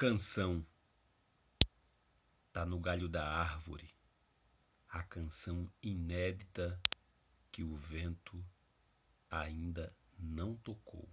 Canção tá no galho da árvore, a canção inédita que o vento ainda não tocou.